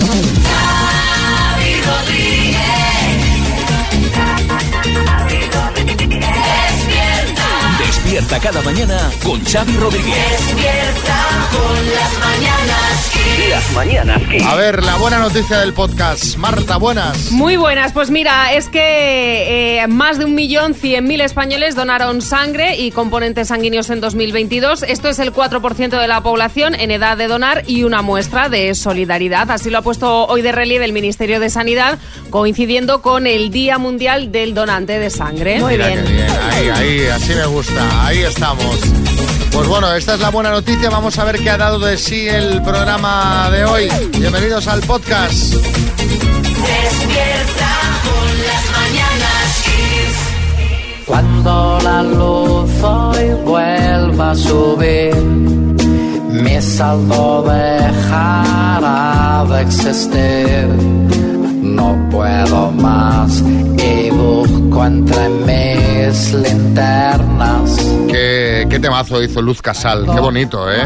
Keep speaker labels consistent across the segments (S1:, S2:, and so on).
S1: Bye. Despierta cada mañana con Xavi Rodríguez.
S2: Despierta con las mañanas
S1: Las mañanas Kiss.
S3: A ver, la buena noticia del podcast. Marta, buenas.
S4: Muy buenas, pues mira, es que eh, más de un millón cien mil españoles donaron sangre y componentes sanguíneos en 2022. Esto es el 4% de la población en edad de donar y una muestra de solidaridad. Así lo ha puesto hoy de relieve el Ministerio de Sanidad, coincidiendo con el Día Mundial del Donante de Sangre.
S3: Mira qué bien. Ahí, ahí, así me gusta. Ahí estamos. Pues bueno, esta es la buena noticia. Vamos a ver qué ha dado de sí el programa de hoy. Bienvenidos al podcast.
S2: Despierta con las mañanas Kiss.
S5: Cuando la luz hoy vuelva a subir, mi saldo dejará de existir. No puedo más y busco entre mis linternas.
S3: Temazo hizo Luz Casal. Qué bonito, ¿eh?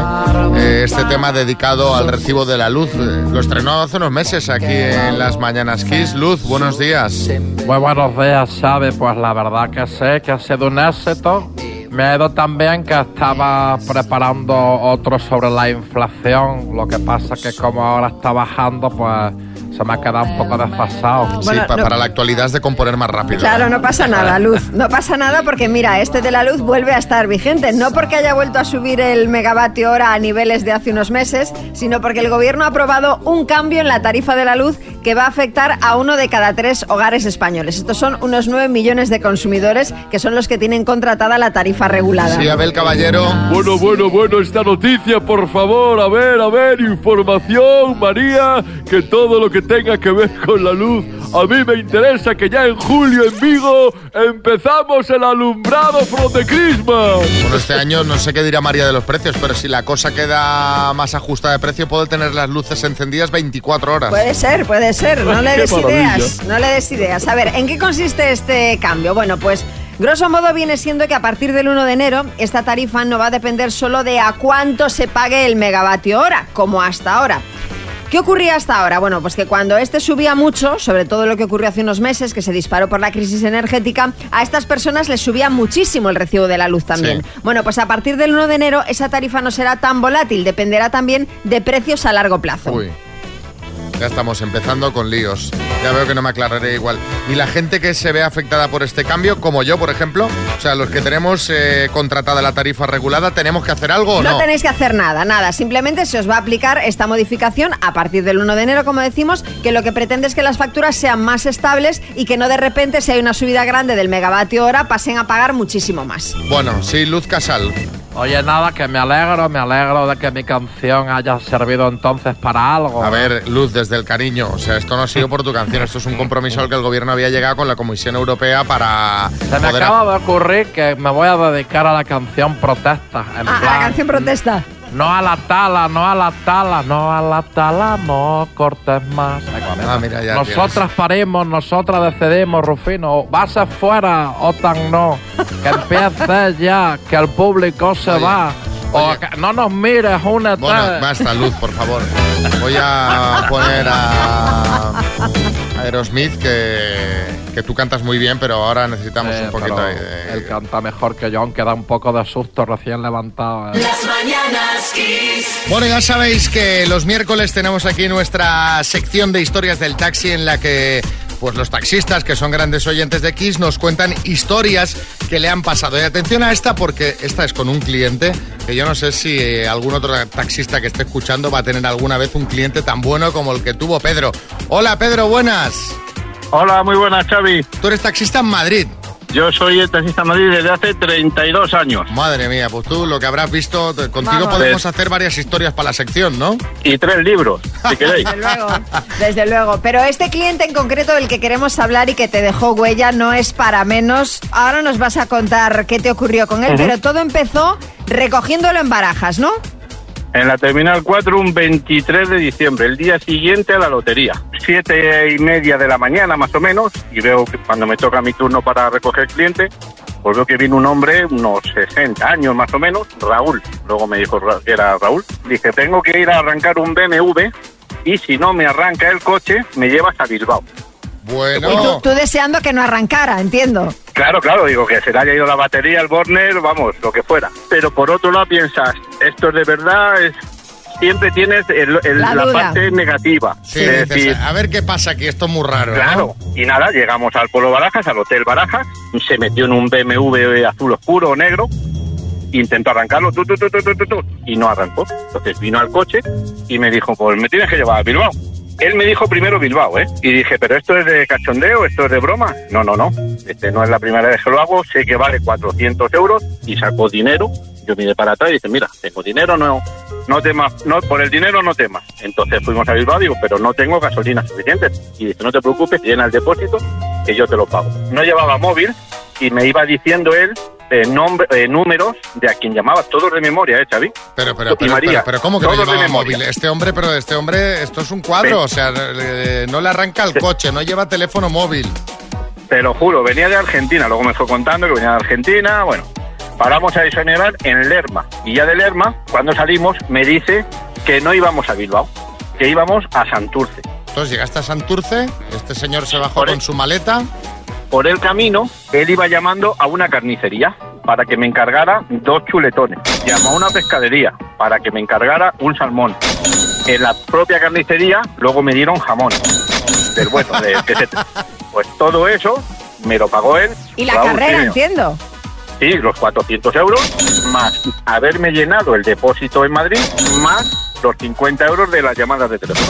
S3: Eh, Este tema dedicado al recibo de la luz. eh, Lo estrenó hace unos meses aquí en las Mañanas Kiss. Luz, buenos días.
S6: Muy buenos días, Xavi. Pues la verdad que sé que ha sido un éxito. Me ha ido también que estaba preparando otro sobre la inflación. Lo que pasa que como ahora está bajando, pues se me ha quedado un poco desfasado.
S3: Sí,
S7: Bueno,
S3: pa-
S7: no-
S3: para la actualidad es de componer más rápido.
S7: Claro, no pasa nada, Luz. No pasa nada porque mira, este de la luz vuelve a estar vigente. No porque haya vuelto a subir el megavatio hora a niveles de hace unos meses, sino porque el gobierno ha aprobado un cambio en la tarifa de la luz que va a afectar a uno de cada tres hogares españoles. Estos son unos 9 millones de consumidores que son los que tienen contratada la tarifa regulada.
S3: Sí, Abel Caballero.
S8: Bueno, bueno, bueno, esta noticia, por favor, a ver, a ver, información, María, que todo lo que tenga que ver con la luz, a mí me interesa que ya en julio en Vigo empezamos el alumbrado from the Christmas.
S3: Bueno, este año no sé qué dirá María de los precios, pero si la cosa queda más ajustada de precio, puede tener las luces encendidas 24 horas.
S7: Puede ser, puede ser. No le des ideas. No le des ideas. A ver, ¿en qué consiste este cambio? Bueno, pues grosso modo viene siendo que a partir del 1 de enero esta tarifa no va a depender solo de a cuánto se pague el megavatio hora, como hasta ahora. ¿Qué ocurría hasta ahora? Bueno, pues que cuando este subía mucho, sobre todo lo que ocurrió hace unos meses, que se disparó por la crisis energética, a estas personas les subía muchísimo el recibo de la luz también.
S3: Sí.
S7: Bueno, pues a partir del 1 de enero esa tarifa no será tan volátil, dependerá también de precios a largo plazo.
S3: Uy. Ya estamos empezando con líos. Ya veo que no me aclararé igual. Y la gente que se ve afectada por este cambio, como yo, por ejemplo, o sea, los que tenemos eh, contratada la tarifa regulada, ¿tenemos que hacer algo o no?
S7: No tenéis que hacer nada, nada. Simplemente se os va a aplicar esta modificación a partir del 1 de enero, como decimos, que lo que pretende es que las facturas sean más estables y que no de repente, si hay una subida grande del megavatio hora, pasen a pagar muchísimo más.
S3: Bueno, sí, Luz Casal.
S6: Oye, nada, que me alegro, me alegro de que mi canción haya servido entonces para algo.
S3: A ver, Luz, desde el cariño, o sea, esto no ha sido por tu canción, esto es un compromiso al que el gobierno había llegado con la Comisión Europea para
S6: Se me
S3: poder-
S6: acaba de ocurrir que me voy a dedicar a la canción protesta. En
S7: Ah,
S6: plan,
S7: la canción protesta.
S6: No a la tala, no a la tala, no a la tala, no cortes más.
S3: Ah, mira, ya
S6: Nosotras parimos, nosotras decidimos, Rufino. Vas afuera, OTAN no. Que empiece ya, que el público se
S3: Oye,
S6: va. O
S3: oye.
S6: que no nos mires, únete.
S3: Bueno, basta, Luz, por favor. Voy a poner a Aerosmith, que, que tú cantas muy bien, pero ahora necesitamos
S6: Eh,
S3: un poquito ahí de-
S6: Él canta mejor que yo, aunque da un poco de susto recién levantado. eh.
S2: Las mañanas Kiss.
S3: Bueno, ya sabéis que los miércoles tenemos aquí nuestra sección de historias del taxi en la que pues los taxistas, que son grandes oyentes de Kiss, nos cuentan historias que le han pasado. Y atención a esta porque esta es con un cliente que yo no sé si eh, algún otro taxista que esté escuchando va a tener alguna vez un cliente tan bueno como el que tuvo Pedro. Hola Pedro, buenas.
S9: Hola, muy buenas, Xavi.
S3: Tú eres taxista en Madrid.
S9: Yo soy el taxista Madrid desde hace 32 años
S3: Madre mía, pues tú lo que habrás visto, contigo
S7: Vamos.
S3: podemos hacer varias historias para la sección, ¿no?
S9: y tres libros, si queréis.
S7: Desde luego, desde luego. Pero este cliente en concreto del que queremos hablar y que te dejó huella no es para menos. Ahora nos vas a contar qué te ocurrió con él, pero todo empezó recogiéndolo en barajas, ¿no?
S9: En la Terminal 4, un 23 de diciembre, el día siguiente a la lotería. Siete y media de la mañana, más o menos, y veo que cuando me toca mi turno para recoger cliente, pues veo que viene un hombre, unos 60 años más o menos, Raúl. Luego me dijo que era Raúl. Dije, tengo que ir a arrancar un BMW y si no me arranca el coche, me lleva hasta Bilbao.
S3: Bueno.
S7: Y tú, tú deseando que no arrancara, entiendo.
S9: Claro, claro, digo que se le haya ido la batería, el Borner, vamos, lo que fuera. Pero por otro lado piensas, esto es de verdad, es siempre tienes el- el-
S7: La
S9: parte negativa.
S3: Sí,
S9: es
S3: dices,
S9: decir,
S3: a ver qué pasa aquí, esto es muy raro. ¿no?
S9: Claro, y nada, llegamos al Polo Barajas, al Hotel Barajas, se metió en un BMW azul oscuro o negro, intentó arrancarlo, tu, tu, tu, tu, tu, tu, tu, y no arrancó. Entonces vino al coche y me dijo, pues me tienes que llevar a Bilbao. Él me dijo primero Bilbao, ¿eh? Y dije, ¿pero esto es de cachondeo? ¿Esto es de broma? No, no, no. Este no es la primera vez que lo hago, sé que vale 400 euros y sacó dinero. Yo miré para atrás y dije, mira, tengo dinero, no, no temas, no, por el dinero no temas. Entonces fuimos a Bilbao, digo, pero no tengo gasolina suficiente. Y dice, no te preocupes, llena el depósito, que yo te lo pago. No llevaba móvil y me iba diciendo él eh, nombre, eh, números de a quien llamaba, todos de memoria, ¿eh, Xavi?
S3: Pero, pero, pero,
S9: María,
S3: pero, pero ¿cómo que no
S9: todos de
S3: llevaba
S9: memoria.
S3: móvil? Este hombre, pero este hombre, esto es un cuadro, o sea, eh, no le arranca el coche, no lleva teléfono móvil.
S9: Te lo juro, venía de Argentina, luego me fue contando que venía de Argentina, bueno, paramos a desayunar en Lerma, y ya de Lerma, cuando salimos, me dice que no íbamos a Bilbao, que íbamos a Santurce.
S3: Entonces llegaste a Santurce, este señor se bajó con su maleta.
S9: Por el camino, él iba llamando a una carnicería para que me encargara dos chuletones. Llamó a una pescadería para que me encargara un salmón. En la propia carnicería, luego me dieron jamón. Del bueno, de, Pues todo eso me lo pagó él.
S7: Y la carrera, entiendo.
S9: Sí, los 400 euros, más haberme llenado el depósito en Madrid, más los 50 euros de las llamadas de teléfono.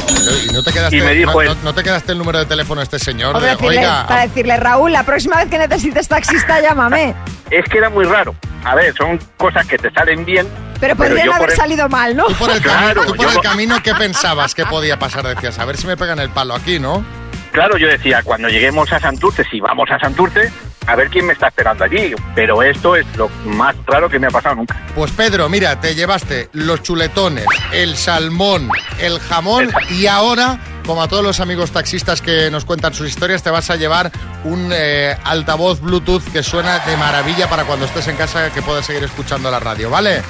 S3: Y no te quedaste,
S9: Y me dijo
S3: no,
S9: él-
S3: no- no te quedaste el número de teléfono de este señor. De,
S7: decirle,
S3: Oiga,
S7: para decirle, Raúl, la próxima vez que necesites taxista, llámame.
S9: Es que era muy raro. A ver, son cosas que te salen bien.
S7: Pero podrían
S9: yo por
S7: haber
S9: el-
S7: salido mal, ¿no?
S3: tú por el,
S9: Claro,
S3: camino, tú por
S9: yo-
S3: el camino, ¿qué pensabas que podía pasar? Decías, a ver si me pegan el palo aquí, ¿no?
S9: Claro, yo decía, cuando lleguemos a Santurce, si vamos a Santurce, a ver quién me está esperando allí. Pero esto es lo más raro que me ha pasado nunca.
S3: Pues Pedro, mira, te llevaste los chuletones, el salmón, el jamón y ahora, como a todos los amigos taxistas que nos cuentan sus historias, te vas a llevar un eh, altavoz Bluetooth que suena de maravilla para cuando estés en casa que puedas seguir escuchando la radio, ¿vale?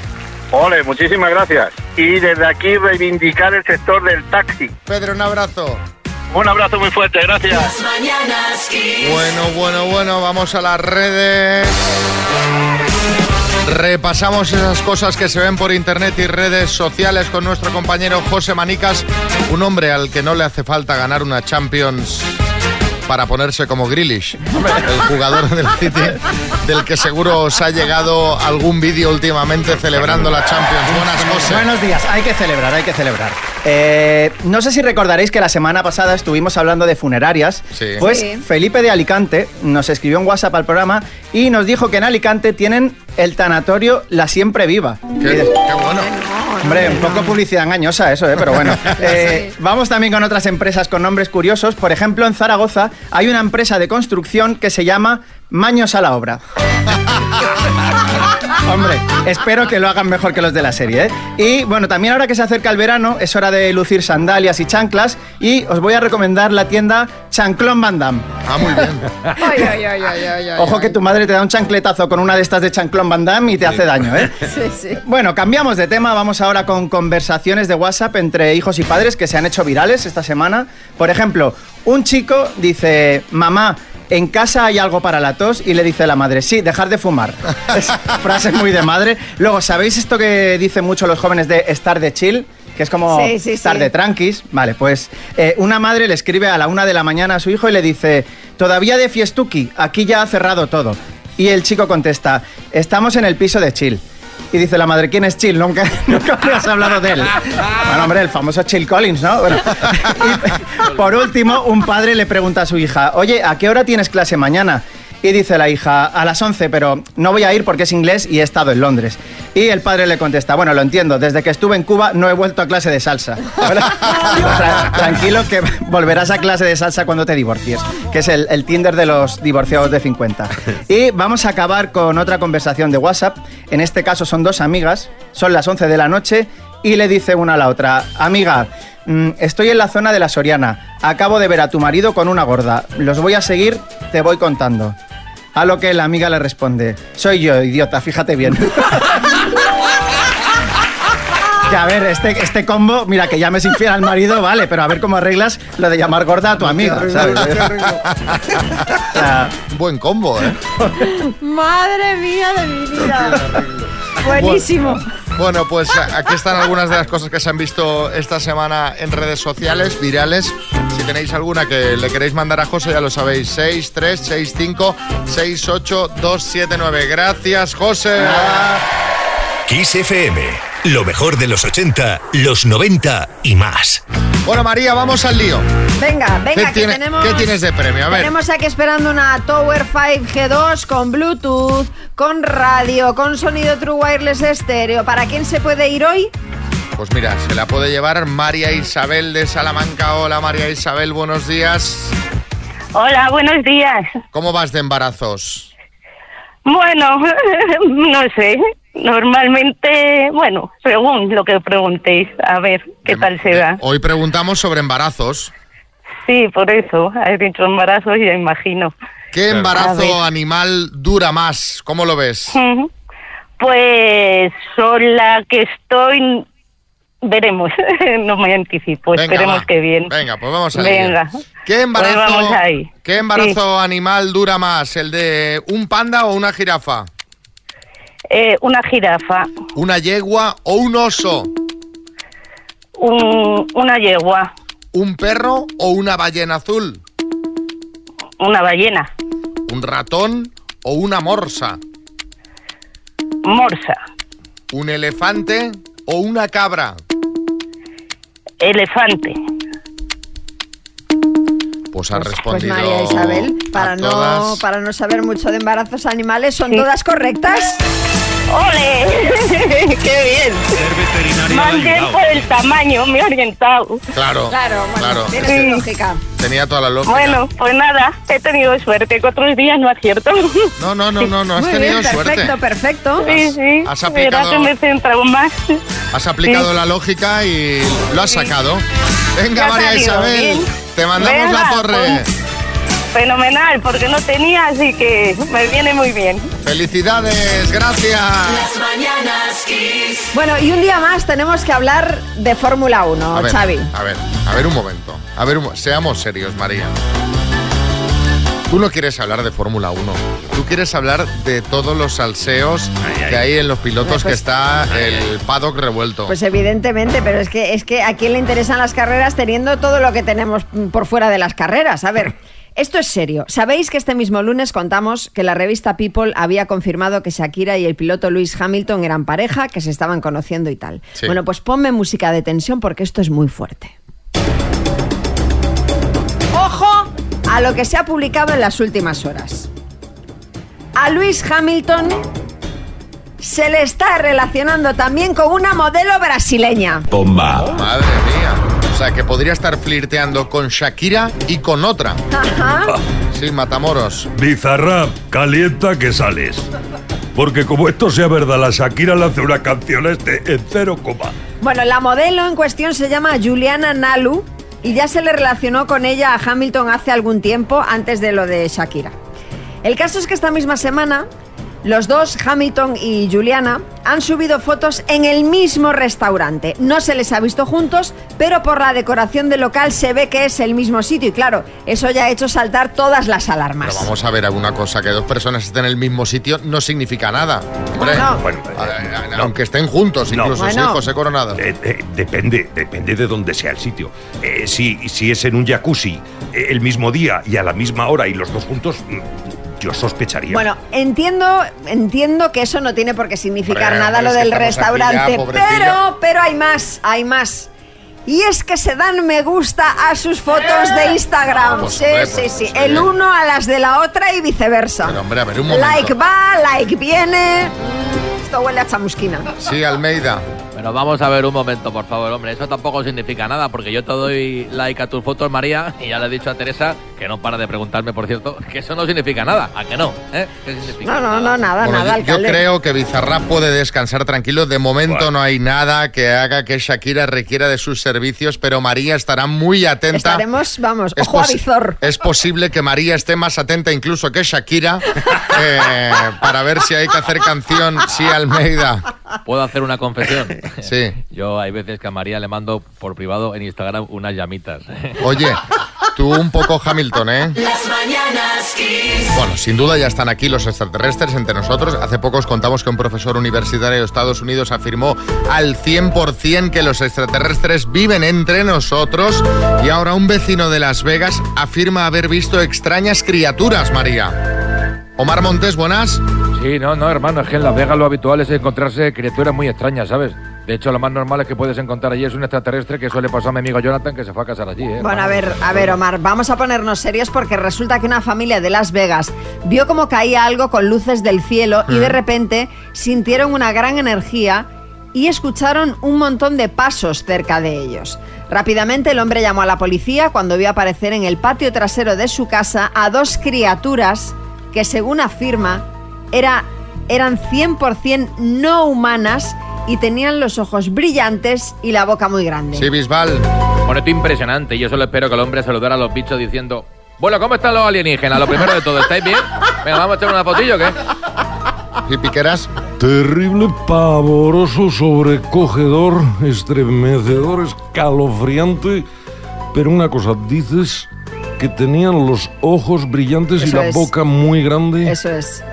S9: Ole, muchísimas gracias. Y desde aquí reivindicar el sector del taxi.
S3: Pedro, un abrazo.
S9: Un abrazo muy fuerte, gracias.
S3: Bueno, bueno, bueno, vamos a las redes. Repasamos esas cosas que se ven por internet y redes sociales con nuestro compañero José Manicas, un hombre al que no le hace falta ganar una Champions para ponerse como Grealish, el jugador del City, del que seguro os ha llegado algún vídeo últimamente celebrando la Champions. Buenas, José.
S10: Buenos días, hay que celebrar, hay que celebrar. Eh, no sé si recordaréis que la semana pasada estuvimos hablando de funerarias.
S3: Sí.
S10: Pues
S7: Sí.
S10: Felipe de Alicante nos escribió un WhatsApp al programa y nos dijo que en Alicante tienen el tanatorio La Siempre Viva.
S3: Qué,
S10: Y de-
S3: qué bueno.
S10: Hombre, un poco publicidad engañosa eso, ¿eh? pero bueno. Eh, Vamos también con otras empresas con nombres curiosos. Por ejemplo, en Zaragoza hay una empresa de construcción que se llama Maños a la Obra. Hombre, espero que lo hagan mejor que los de la serie. ¿eh? Y bueno, también ahora que se acerca el verano, es hora de lucir sandalias y chanclas. Y os voy a recomendar la tienda Chanclón Van Damme.
S3: Ah, muy bien.
S7: Ay, ay, ay, ay, ay, ay,
S10: Ojo que tu madre te da un chancletazo con una de estas de Chanclón Van Damme y te hace daño, ¿eh?
S7: Sí, sí.
S10: Bueno, cambiamos de tema, vamos ahora con conversaciones de WhatsApp entre hijos y padres que se han hecho virales esta semana. Por ejemplo, un chico dice, mamá, ¿en casa hay algo para la tos? Y le dice la madre, sí, dejar de fumar. Es frase muy de madre. Luego, ¿sabéis esto que dicen mucho los jóvenes de estar de chill? Que es como
S7: Sí, sí,
S10: estar
S7: sí.
S10: de tranquis. Vale, pues eh, una madre le escribe a la una de la mañana a su hijo y le dice, todavía de fiestuki, aquí ya ha cerrado todo. Y el chico contesta, estamos en el piso de chill. Y dice la madre, ¿quién es Chill? Nunca, nunca me has hablado de él. Bueno, hombre, el famoso Chill Collins, ¿no? Por último, un padre le pregunta a su hija, oye, ¿a qué hora tienes clase mañana? Y dice la hija, a las 11, pero no voy a ir porque es inglés y he estado en Londres. Y el padre le contesta, bueno, lo entiendo, desde que estuve en Cuba no he vuelto a clase de salsa. Tra- tranquilo que volverás a clase de salsa cuando te divorcies, que es el, el Tinder de los divorciados de 50. Y vamos a acabar con otra conversación de WhatsApp. En este caso son dos amigas, son las 11 de la noche y le dice una a la otra, amiga, mm, estoy en la zona de la Soriana, acabo de ver a tu marido con una gorda, los voy a seguir, te voy contando. A lo que la amiga le responde, soy yo, idiota, fíjate bien. Que a ver, este, este combo, mira, que llames infiel al marido, vale, pero a ver cómo arreglas lo de llamar gorda a tu amiga,
S3: Buen combo, ¿eh?
S7: Madre mía de mi vida. Buenísimo.
S3: Bueno, pues aquí están algunas de las cosas que se han visto esta semana en redes sociales, virales. Si tenéis alguna que le queréis mandar a José, ya lo sabéis. 6, 3, 6, 5, 6, 8, 2, 7, 9. Gracias, José.
S1: Kiss FM. Lo mejor de los 80, los 90 y más.
S3: Bueno, María, vamos al lío.
S7: Venga, venga,
S3: ¿Qué,
S7: que
S3: tiene-
S7: tenemos.
S3: qué tienes de premio? A ver.
S7: Tenemos aquí esperando una Tower 5 G2 con Bluetooth, con radio, con sonido True Wireless estéreo. ¿Para quién se puede ir hoy?
S3: Pues mira, se la puede llevar María Isabel de Salamanca. Hola, María Isabel, buenos días.
S11: Hola, buenos días.
S3: ¿Cómo vas de embarazos?
S11: Bueno, no sé. Normalmente, bueno, según lo que preguntéis, a ver qué tal se da.
S3: Hoy preguntamos sobre embarazos.
S11: Sí, por eso, has dicho embarazo, ya imagino.
S3: ¿Qué embarazo animal dura más? ¿Cómo lo ves?
S11: Pues sola que estoy, veremos, no me anticipo,
S3: Venga,
S11: esperemos
S3: va.
S11: que bien.
S3: Venga, pues vamos a
S11: Venga.
S3: ¿Qué embarazo,
S11: Pues vamos ahí.
S3: ¿qué embarazo animal dura más? ¿El de un panda o una jirafa?
S11: Eh, una jirafa,
S3: ¿Una yegua o un oso?
S11: un- una yegua,
S3: ¿Un perro o una ballena azul?
S11: una ballena,
S3: ¿Un ratón o una morsa?
S11: morsa,
S3: ¿Un elefante o una cabra?
S11: Elefante.
S3: Pues ha
S7: Pues
S3: respondido.
S7: María Isabel, para
S3: a
S7: no,
S3: todas.
S7: para no saber mucho de embarazos animales, ¿son todas correctas?
S11: ¡Ole! ¡Qué bien! Más bien por el tamaño, me he orientado.
S3: Claro,
S7: Claro, bueno,
S3: claro.
S7: tiene lógica.
S3: Tenía toda la lógica.
S11: Bueno, pues nada, he tenido suerte, que otros días no acierto.
S3: No, no, no, no, no has
S7: Muy
S3: tenido
S7: bien,
S3: suerte.
S7: perfecto, perfecto.
S11: Sí, sí.
S3: has aplicado-
S11: que me he centrado más.
S3: Has aplicado
S11: Sí.
S3: la lógica y lo has sacado. Venga,
S11: Ya
S3: María
S11: salido
S3: Isabel,
S11: bien.
S3: te mandamos
S11: Venga,
S3: la torre.
S11: pues. Fenomenal, porque no tenía, así que me viene muy bien.
S3: Felicidades, gracias.
S2: Las mañanas Kiss.
S7: Bueno, y un día más tenemos que hablar de Fórmula 1,
S3: A ver,
S7: Xavi.
S3: a ver, a ver un momento. A ver, seamos serios, María. Tú no quieres hablar de Fórmula 1. Tú quieres hablar de todos los salseos que hay en los pilotos
S7: Pues-
S3: que está el paddock revuelto.
S7: Pues evidentemente, pero es que, es que a quién le interesan las carreras teniendo todo lo que tenemos por fuera de las carreras. A ver, esto es serio. ¿Sabéis que este mismo lunes contamos que la revista People había confirmado que Shakira y el piloto Lewis Hamilton eran pareja, que se estaban conociendo y tal?
S12: Sí.
S7: Bueno, pues ponme música de tensión porque esto es muy fuerte. Ojo a lo que se ha publicado en las últimas horas. A Lewis Hamilton se le está relacionando también con una modelo brasileña.
S3: Bomba. Madre mía. O sea, que podría estar flirteando con Shakira y con otra.
S7: Ajá.
S3: Sí, Matamoros.
S13: Bizarrap, calienta que sales. Porque como esto sea verdad, la Shakira le hace una canción a este en cero coma.
S7: Bueno, la modelo en cuestión se llama Juliana Nalu y ya se le relacionó con ella a Hamilton hace algún tiempo antes de lo de Shakira. El caso es que esta misma semana los dos, Hamilton y Juliana, han subido fotos en el mismo restaurante. No se les ha visto juntos, pero por la decoración del local se ve que es el mismo sitio y claro, eso ya ha hecho saltar todas las alarmas.
S3: Pero vamos a ver alguna cosa, que dos personas estén en el mismo sitio no significa nada. Hombre,
S7: Bueno.
S3: A- aunque estén juntos, incluso, sí,
S7: Bueno.
S3: José Coronado.
S13: Eh, eh, depende, depende de dónde sea el sitio. Eh, si, si es en un jacuzzi eh, el mismo día y a la misma hora y los dos juntos, mm, yo sospecharía.
S7: Bueno, entiendo, entiendo que eso no tiene por qué significar
S13: Hombre,
S7: nada lo del
S13: aquí
S7: restaurante, pero, pero hay más, hay más. Y es que se dan me gusta a sus fotos de Instagram.
S3: Pues,
S7: sí,
S3: hombre,
S7: sí,
S3: pues,
S7: sí.
S3: sí.
S7: El uno a las de la otra y viceversa.
S3: Pero hombre, a ver, un momento.
S7: like va, like viene. Esto huele a chamusquina.
S3: Sí, Almeida.
S6: Pero vamos a ver un momento, por favor, hombre. Eso tampoco significa nada, porque yo te doy like a tus fotos, María, y ya le he dicho a Teresa, que no para de preguntarme, por cierto, que eso no significa nada. ¿A que no? ¿Eh? ¿Qué significa?
S7: No, no, no, nada,
S3: Bueno,
S7: nada,
S3: yo, creo que Bizarrap puede descansar tranquilo. De momento no hay nada que haga que Shakira requiera de sus servicios, pero María estará muy atenta.
S7: Estaremos, vamos,
S3: Es
S7: ojo a visor.
S3: Es posible que María esté más atenta incluso que Shakira eh, para ver si hay que hacer canción. Sí, Almeida.
S12: ¿Puedo hacer una confesión?
S3: Sí.
S12: Yo hay veces que a María le mando por privado en Instagram unas llamitas.
S3: Oye, tú un poco Hamilton, ¿eh?
S2: Las mañanas Kiss.
S3: Bueno, sin duda ya están aquí los extraterrestres entre nosotros. Hace poco os contamos que un profesor universitario de Estados Unidos afirmó al 100% que los extraterrestres viven entre nosotros y ahora un vecino de Las Vegas afirma haber visto extrañas criaturas, María. Omar Montes, buenas.
S14: Sí, no, no, hermano, es que en Las Vegas lo habitual es encontrarse criaturas muy extrañas, ¿sabes? De hecho, lo más normal es que puedes encontrar allí es un extraterrestre que suele pasar a mi amigo Jonathan que se fue a casar allí, ¿eh?
S7: Bueno, a ver, a ver, Omar, vamos a ponernos serios porque resulta que una familia de Las Vegas vio como caía algo con luces del cielo y de repente sintieron una gran energía y escucharon un montón de pasos cerca de ellos. Rápidamente el hombre llamó a la policía cuando vio aparecer en el patio trasero de su casa a dos criaturas que según afirma era, eran 100% no humanas y tenían los ojos brillantes y la boca muy grande.
S3: Sí, Bisbal.
S14: Bueno, esto es impresionante. Yo solo espero que el hombre saludara a los bichos diciendo... Bueno, ¿cómo están los alienígenas? Lo primero de todo, ¿estáis bien? Venga, vamos a echar una fotillo, ¿o ¿qué?
S3: ¿Y Piqueras?
S8: Terrible, pavoroso, sobrecogedor, estremecedor, escalofriante. Pero una cosa, dices que tenían los ojos brillantes y
S7: Eso
S8: la
S7: es.
S8: boca muy grande.
S7: Eso es.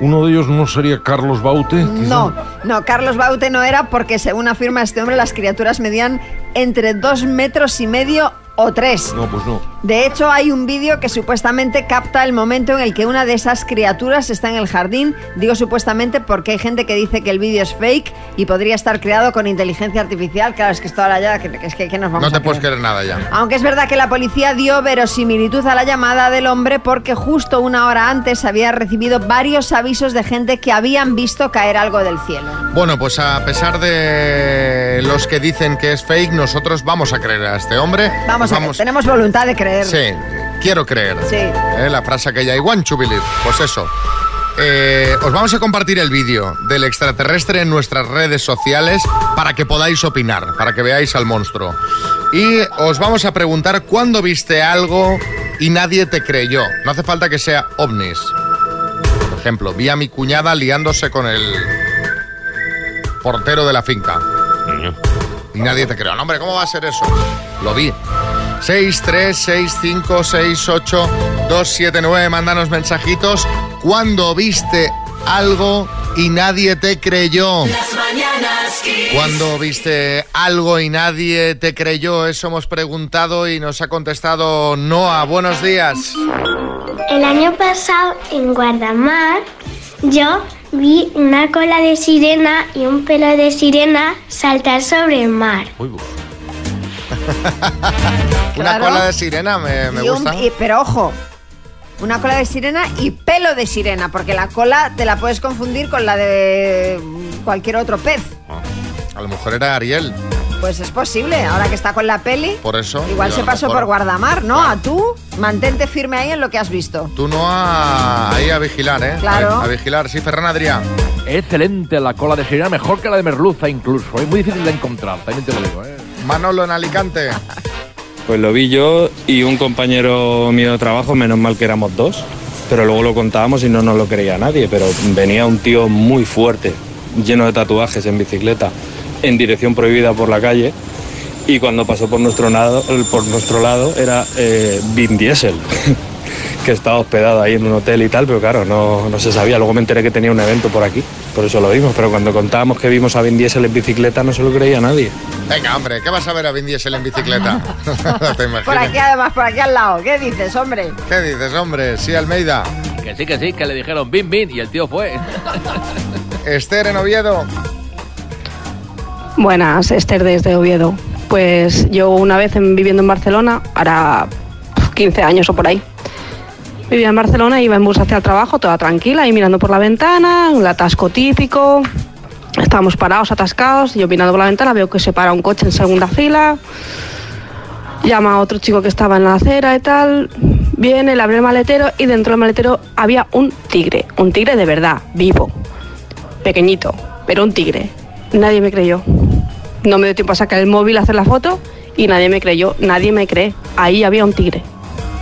S8: Uno de ellos no sería Carlos Baute. quizá?
S7: No, no, Carlos Baute no era porque según afirma este hombre las criaturas medían entre dos metros y medio o tres.
S8: No, pues no.
S7: De hecho, hay un vídeo que supuestamente capta el momento en el que una de esas criaturas está en el jardín. Digo supuestamente porque hay gente que dice que el vídeo es fake y podría estar creado con inteligencia artificial. Claro, es que esto ahora ya, que, es que, que nos vamos
S3: No te
S7: a
S3: puedes
S7: creer?
S3: nada ya.
S7: Aunque es verdad que la policía dio verosimilitud a la llamada del hombre porque justo una hora antes había recibido varios avisos de gente que habían visto caer algo del cielo.
S3: Bueno, pues a pesar de los que dicen que es fake, nosotros vamos a creer a este hombre.
S7: Vamos a ver, tenemos voluntad de creer.
S3: Sí, quiero creer.
S7: Sí.
S3: Eh, La frase aquella, I want to believe. Pues eso. Eh, os vamos a compartir el vídeo del extraterrestre en nuestras redes sociales para que podáis opinar, para que veáis al monstruo. Y os vamos a preguntar cuándo viste algo y nadie te creyó. No hace falta que sea ovnis. Por ejemplo, vi a mi cuñada liándose con el portero de la finca. Y nadie te creó. No, hombre, ¿cómo va a ser eso? Lo vi. 6, 3, 6, 5, 6, 8, 2, 7, 9. Mándanos mensajitos. ¿Cuándo viste algo y nadie te creyó? ¿Cuándo viste algo y nadie te creyó? Eso hemos preguntado y nos ha contestado Noah. Buenos días.
S15: El año pasado en Guardamar yo vi una cola de sirena y un pelo de sirena saltar sobre el mar.
S3: Una
S7: Claro.
S3: cola de sirena me, me
S7: Y un-
S3: gusta.
S7: y- pero ojo, una cola de sirena y pelo de sirena, porque la cola te la puedes confundir con la de cualquier otro pez.
S3: A lo mejor era Ariel,
S7: Pues es posible, ahora que está con la peli.
S3: por eso.
S7: Igual se pasó
S3: mejor-
S7: por Guardamar, ¿no? A tú, mantente firme ahí en lo que has visto.
S3: Tú no a... ahí a vigilar, ¿eh?
S7: Claro.
S3: A, a vigilar. Sí, Ferran Adrià.
S14: Excelente la cola de sirena, mejor que la de merluza incluso. Es muy difícil de encontrar, también te lo digo, ¿eh?
S3: Manolo en Alicante.
S16: Pues lo vi yo y un compañero mío de trabajo, menos mal que éramos dos, pero luego lo contábamos y no nos lo creía nadie, pero venía un tío muy fuerte, lleno de tatuajes en bicicleta, en dirección prohibida por la calle y cuando pasó por nuestro lado, por nuestro lado era eh, Vin Diesel, que estaba hospedado ahí en un hotel y tal, pero claro, no, no se sabía. Luego me enteré que tenía un evento por aquí, por eso lo vimos, pero cuando contábamos que vimos a Vin Diesel en bicicleta no se lo creía nadie.
S3: Venga, hombre, ¿qué vas a ver a Vin Diesel en bicicleta? no te imaginas.
S7: Por aquí además, por aquí al lado. ¿Qué dices, hombre?
S3: ¿Qué dices, hombre? Sí, Almeida.
S12: Que sí, que sí, que le dijeron bim, bim, y el tío fue.
S3: Esther en Oviedo.
S17: Buenas, Esther desde Oviedo. Pues yo una vez en- viviendo en Barcelona, hará 15 años o por ahí. Vivía en Barcelona, iba en bus hacia el trabajo, toda tranquila, y mirando por la ventana, un atasco típico. Estábamos parados, atascados, y yo mirando por la ventana veo que se para un coche en segunda fila. Llama a otro chico que estaba en la acera y tal. Viene, le abre el maletero y dentro del maletero había un tigre. Un tigre de verdad, vivo. Pequeñito, pero un tigre. Nadie me creyó. No me dio tiempo a sacar el móvil, a hacer la foto y nadie me creyó. Nadie me cree. Ahí había un tigre.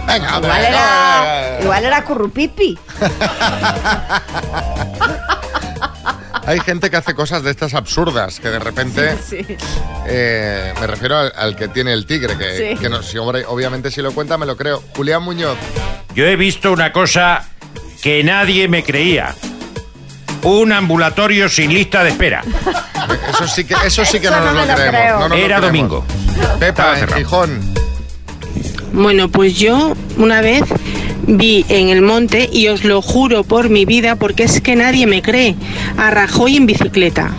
S3: Venga, hombre.
S7: Igual era, igual era currupipi.
S3: Hay gente que hace cosas de estas absurdas, que de repente...
S7: Sí, sí.
S3: eh, me refiero al, al que tiene el tigre, que,
S7: Sí.
S3: que no, si, hombre, obviamente si lo cuenta me lo creo. Julián Muñoz.
S13: Yo he visto una cosa que nadie me creía. Un ambulatorio sin lista de espera.
S3: Eso sí que, eso sí que
S13: Eso
S3: no nos
S13: no lo
S3: creemos.
S13: creo.
S3: no nos lo
S13: Era
S3: creemos.
S13: domingo.
S3: Pepa, en Gijón.
S18: Bueno, pues yo una vez vi en el monte, y os lo juro por mi vida, porque es que nadie me cree, a Rajoy en bicicleta.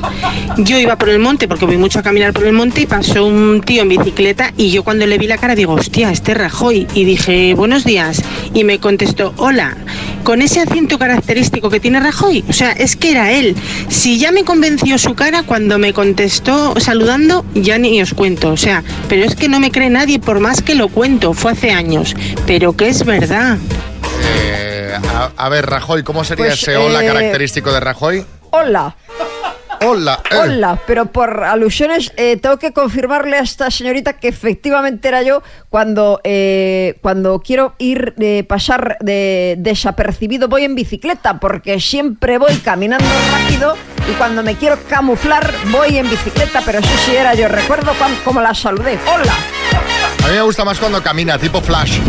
S18: Yo iba por el monte, porque voy mucho a caminar por el monte, y pasó un tío en bicicleta, y yo cuando le vi la cara digo, hostia, este es Rajoy. Y dije, buenos días. Y me contestó, hola, con ese acento característico que tiene Rajoy. O sea, es que era él. Si ya me convenció su cara cuando me contestó saludando, ya ni os cuento. O sea, pero es que no me cree nadie por más que lo cuento. Fue hace años. Pero que es verdad.
S3: A, a ver, Rajoy, ¿cómo sería
S7: Pues,
S3: ese hola
S7: eh,
S3: característico de Rajoy?
S7: Hola.
S3: Hola. eh.
S7: Hola, pero por alusiones eh, tengo que confirmarle a esta señorita que efectivamente era yo cuando, eh, cuando quiero ir, pasar de desapercibido voy en bicicleta porque siempre voy caminando rápido y cuando me quiero camuflar voy en bicicleta, pero eso sí era yo. Recuerdo cuan- cómo la saludé. Hola.
S3: A mí me gusta más cuando camina, tipo Flash.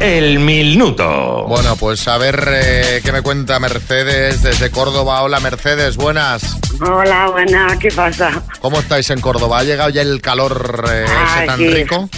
S13: El minuto.
S3: Bueno, pues a ver eh, qué me cuenta Mercedes desde Córdoba. Hola Mercedes, buenas.
S19: Hola, buena, ¿qué pasa?
S3: ¿Cómo estáis en Córdoba? ¿Ha llegado ya el calor eh, ese tan rico?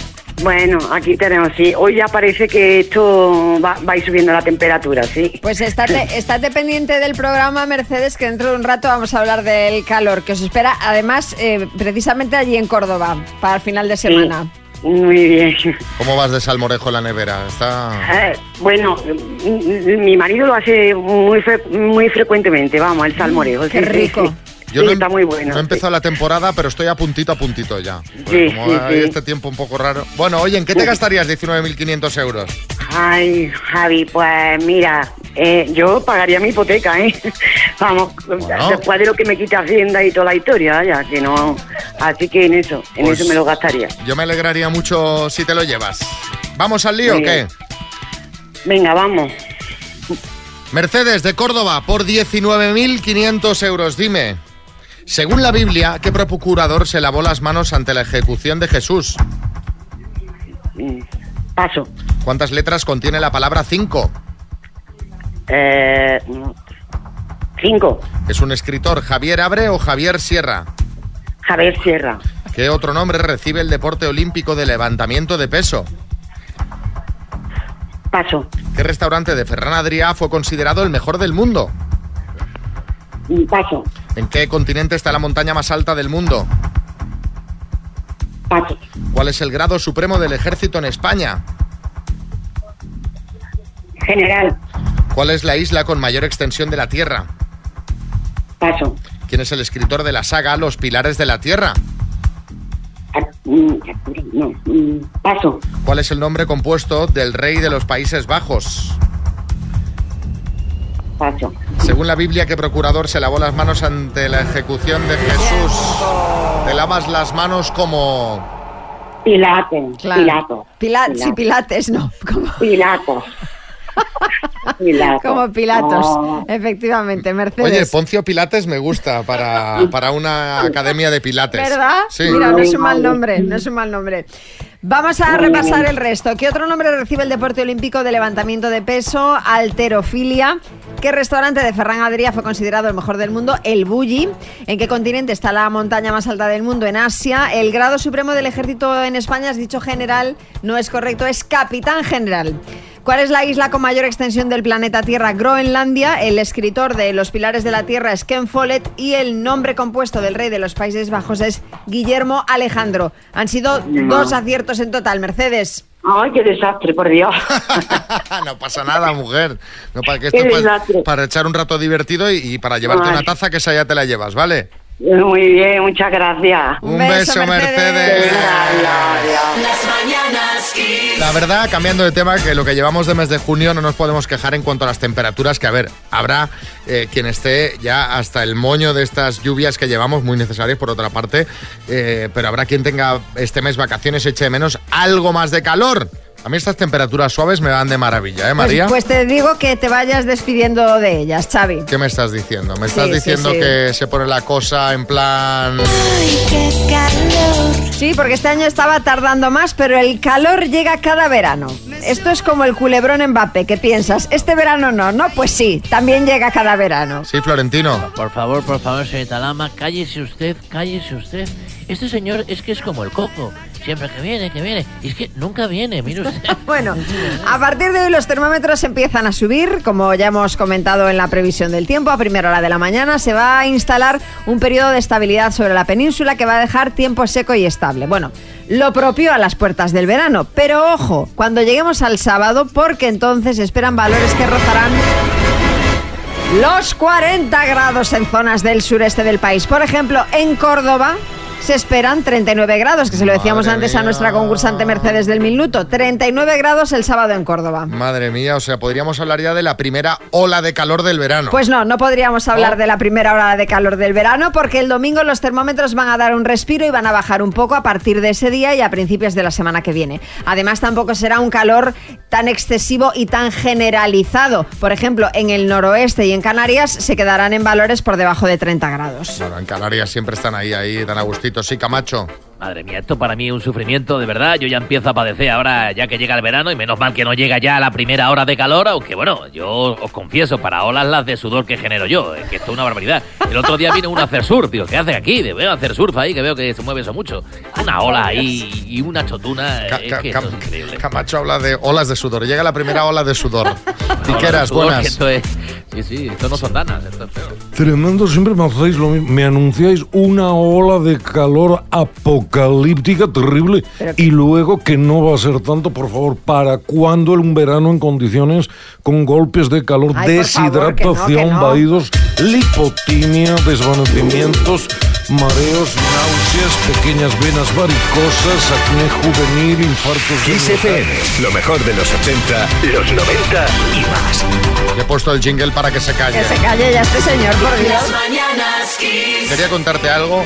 S19: Bueno, aquí tenemos, sí. Hoy ya parece que esto va, va a ir subiendo la temperatura, sí.
S7: Pues estate, estate pendiente del programa, Mercedes, que dentro de un rato vamos a hablar del calor que os espera, además, eh, precisamente allí en Córdoba, para el final de semana.
S19: Muy bien.
S3: ¿Cómo vas de salmorejo en la nevera? Está...
S19: Eh, bueno, mi marido lo hace muy fre- muy frecuentemente, vamos, el salmorejo.
S7: qué
S19: sí, sí,
S7: rico.
S19: sí.
S3: Yo
S19: Sí,
S3: no, he-
S19: está muy bueno.
S3: no he empezado la temporada, pero estoy a puntito a puntito ya.
S19: Sí,
S3: Como
S19: sí,
S3: hay
S19: sí.
S3: este tiempo un poco raro. Bueno, oye, ¿en qué te gastarías 19.500 euros?
S19: Ay, Javi, pues mira, eh, yo pagaría mi hipoteca, ¿eh? Vamos, después de lo que me quita Hacienda y toda la historia, ya que no. Así que en eso, en
S3: Pues-
S19: eso me lo gastaría.
S3: Yo me alegraría mucho si te lo llevas. ¿Vamos al lío o qué?
S19: Venga, vamos.
S3: Mercedes de Córdoba por 19.500 euros. Dime, según la Biblia, ¿qué procurador se lavó las manos ante la ejecución de Jesús?
S19: Paso.
S3: ¿Cuántas letras contiene la palabra cinco?
S19: Eh, cinco.
S3: ¿Es un escritor Javier Abre o Javier Sierra?
S19: Javier Sierra.
S3: ¿Qué otro nombre recibe el deporte olímpico de levantamiento de peso?
S19: Paso.
S3: ¿Qué restaurante de Ferran Adrià fue considerado el mejor del mundo?
S19: Paso.
S3: ¿En qué continente está la montaña más alta del mundo?
S19: Paso.
S3: ¿Cuál es el grado supremo del ejército en España?
S19: General.
S3: ¿Cuál es la isla con mayor extensión de la Tierra?
S19: Paso.
S3: ¿Quién es el escritor de la saga Los Pilares de la Tierra?
S19: Mm, No, paso.
S3: ¿Cuál es el nombre compuesto del rey de los Países Bajos?
S19: Paso.
S3: Según la Biblia, ¿qué procurador se lavó las manos ante la ejecución de Jesús? Te lavas las manos como...
S19: Pilates.
S7: Claro.
S19: Pilato.
S7: Pila- sí, Pilates, no. Como,
S19: Pilatos. Pilatos.
S7: como Pilatos,
S19: Oh.
S7: efectivamente, Mercedes.
S3: Oye, Poncio Pilates me gusta para, para una academia de Pilates.
S7: ¿Verdad?
S3: Sí.
S7: Mira, no es un mal nombre, no es un mal nombre. Vamos a repasar el resto. ¿Qué otro nombre recibe el deporte olímpico de levantamiento de peso? Alterofilia. ¿Qué restaurante de Ferran Adrià fue considerado el mejor del mundo? El Bulli. ¿En qué continente está la montaña más alta del mundo? En Asia. El grado supremo del ejército en España, has dicho general, no es correcto, es capitán general. ¿Cuál es la isla con mayor extensión del planeta Tierra? Groenlandia. El escritor de Los Pilares de la Tierra es Ken Follett. Y el nombre compuesto del rey de los Países Bajos es Guillermo Alejandro. Han sido
S19: No.
S7: dos aciertos en total. Mercedes.
S19: Ay, qué desastre, por Dios.
S3: no pasa nada, mujer. No, para que
S19: Qué
S3: esto es para,
S19: desastre.
S3: para echar un rato divertido y, y para llevarte
S19: Ay.
S3: una taza que esa ya te la llevas, ¿vale?
S19: Muy bien, muchas gracias.
S3: Un beso, Mercedes.
S2: Las mañanas.
S3: La verdad, cambiando de tema, que lo que llevamos de mes de junio no nos podemos quejar en cuanto a las temperaturas, que a ver, habrá eh, quien esté ya hasta el moño de estas lluvias que llevamos, muy necesarias por otra parte, eh, pero habrá quien tenga este mes vacaciones, eche de menos algo más de calor. A mí estas temperaturas suaves me van de maravilla, ¿eh,
S7: Pues-
S3: María?
S7: Pues, te digo que te vayas despidiendo de ellas, Xavi.
S3: ¿Qué me estás diciendo? ¿Me estás
S7: Sí,
S3: diciendo
S7: sí.
S3: que se pone la cosa en plan...
S7: Sí, porque este año estaba tardando más, pero el calor llega cada verano. Esto es como el culebrón Mbappé, que piensas, este verano no, ¿no? Pues sí, también llega cada verano.
S3: Sí, Florentino.
S20: Por favor, por favor, señorita Lama, cállese usted, cállese usted. Este señor es que es como el coco. Siempre que viene, que viene. Y es que nunca viene, mire usted.
S7: Bueno, a partir de hoy los termómetros empiezan a subir, como ya hemos comentado en la previsión del tiempo, a primera hora de la mañana se va a instalar un periodo de estabilidad sobre la península que va a dejar tiempo seco y estable. Bueno, lo propio a las puertas del verano, pero ojo, cuando lleguemos al sábado, porque entonces esperan valores que rozarán los 40 grados en zonas del sureste del país. Por ejemplo, en Córdoba se esperan 39 grados, que se lo decíamos
S3: Madre
S7: antes a nuestra concursante Mercedes del Minuto. 39 grados el sábado en Córdoba.
S3: Madre mía, o sea, podríamos hablar ya de la primera ola de calor del verano.
S7: Pues no, no podríamos hablar de la primera hora de calor del verano porque el domingo los termómetros van a dar un respiro y van a bajar un poco a partir de ese día y a principios de la semana que viene. Además, tampoco será un calor tan excesivo y tan generalizado. Por ejemplo, en el noroeste y en Canarias se quedarán en valores por debajo de 30 grados.
S3: Bueno, en Canarias siempre están ahí, ahí, tan a gustito. Sí, Camacho.
S20: Madre mía, esto para mí es un sufrimiento, de verdad. Yo ya empiezo a padecer ahora ya que llega el verano y menos mal que no llega ya la primera hora de calor, aunque bueno, yo os confieso, para olas las de sudor que genero yo, es que esto es una barbaridad. El otro día vino un a hacer surf, digo, ¿qué hace aquí? De- Veo hacer surf ahí, que veo que se mueve eso mucho. Una ola ahí y una chotuna,
S3: Ca-
S20: es
S3: ca-
S20: que
S3: cam-
S20: esto es increíble.
S3: Camacho habla de olas de sudor. Llega la primera ola de sudor.
S20: Que
S3: buenas.
S20: Esto es, sí, sí, esto no son danas, esto es feo.
S8: Tremendo, siempre me hacéis lo mismo. Me anunciáis una ola de calor apocalíptica terrible y luego que no va a ser tanto, por favor, ¿para cuándo un verano en condiciones con golpes de calor,
S7: Ay, por favor, que no,
S8: deshidratación,
S7: que no.
S8: vaídos, lipotimia, desvanecimientos, mareos, náuseas, pequeñas venas varicosas, acné juvenil, infartos de
S1: Kiss FM, lo mejor de los 80, los 90 y más.
S3: Le he puesto el jingle para que se calle.
S7: Que se calle ya este señor, por Dios.
S3: Quería contarte algo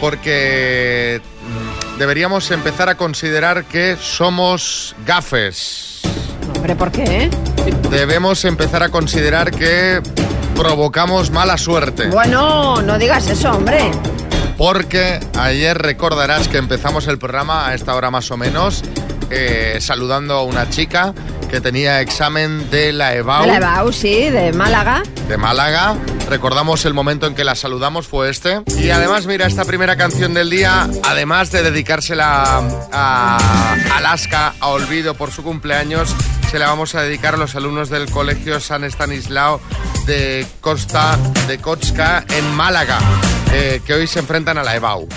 S3: porque deberíamos empezar a considerar que somos gafes.
S7: Hombre, ¿por qué?
S3: Debemos empezar a considerar que provocamos mala suerte.
S7: Bueno, no digas eso, hombre.
S3: Porque ayer recordarás que empezamos el programa a esta hora más o menos eh, saludando a una chica que tenía examen de la EBAU.
S7: La EBAU, sí, de Málaga.
S3: de Málaga. Recordamos el momento en que la saludamos, fue este. Y además, mira, esta primera canción del día, además de dedicársela a Alaska, a Olvido por su cumpleaños, se la vamos a dedicar a los alumnos del Colegio San Estanislao de Costa de Kotska en Málaga, eh, que hoy se enfrentan a la EBAU.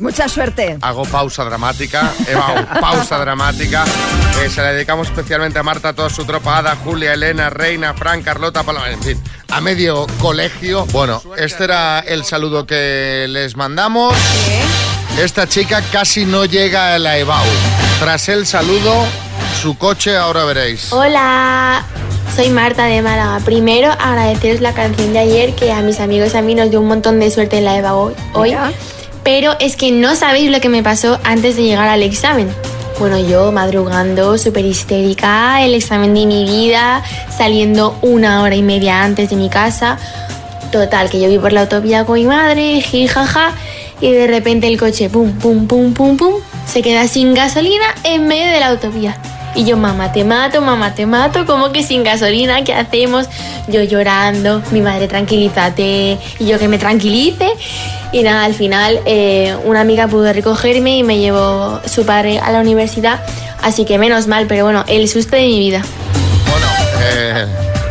S7: Mucha suerte.
S3: Hago pausa dramática, EBAU, pausa dramática. Eh, se la dedicamos especialmente a Marta, a toda su tropa, Ada, Julia, Elena, Reina, Fran, Carlota, Paloma, en fin, a medio colegio. Bueno, este era el saludo que les mandamos. Esta chica casi no llega a la EBAU. Tras el saludo, su coche, ahora veréis.
S21: Hola, soy Marta de Málaga. Primero, agradeceros la canción de ayer que a mis amigos y a mí nos dio un montón de suerte en la EVA hoy. hoy. Pero es que no sabéis lo que me pasó antes de llegar al examen. Bueno, yo madrugando, súper histérica, el examen de mi vida, saliendo una hora y media antes de mi casa. Total, que yo vi por la autovía con mi madre, jijaja, y de repente el coche, pum, pum, pum, pum, pum, se queda sin gasolina en medio de la autovía. Y yo, mamá, te mato, mamá, te mato, ¿cómo que sin gasolina? ¿Qué hacemos? Yo llorando, mi madre, tranquilízate, y yo que me tranquilice. Y nada, al final eh, una amiga pudo recogerme y me llevó su padre a la universidad, así que menos mal, pero bueno, el susto de mi vida.
S3: Eh,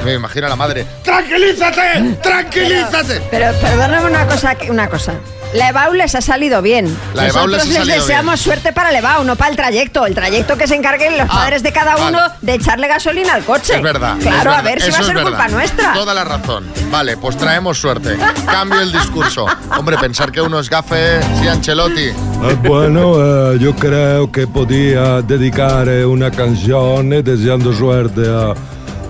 S3: me imagino a la madre. ¡Tranquilízate! ¡Tranquilízate!
S7: Pero perdóname una cosa, una cosa. La EBAU les ha salido bien.
S3: La EBAU
S7: Nosotros
S3: les
S7: deseamos suerte para el EBAU, no para el trayecto. El trayecto que se encarguen los padres de cada uno de echarle gasolina al coche.
S3: Ah, Es verdad.
S7: Claro,
S3: es
S7: a
S3: verdad,
S7: ver si va a ser culpa nuestra.
S3: Toda la razón. Vale, pues traemos suerte. Cambio el discurso. Hombre, pensar que uno es gafe, sí, Ancelotti.
S8: Eh, bueno, eh, yo creo que podía dedicar una canción eh, deseando suerte a-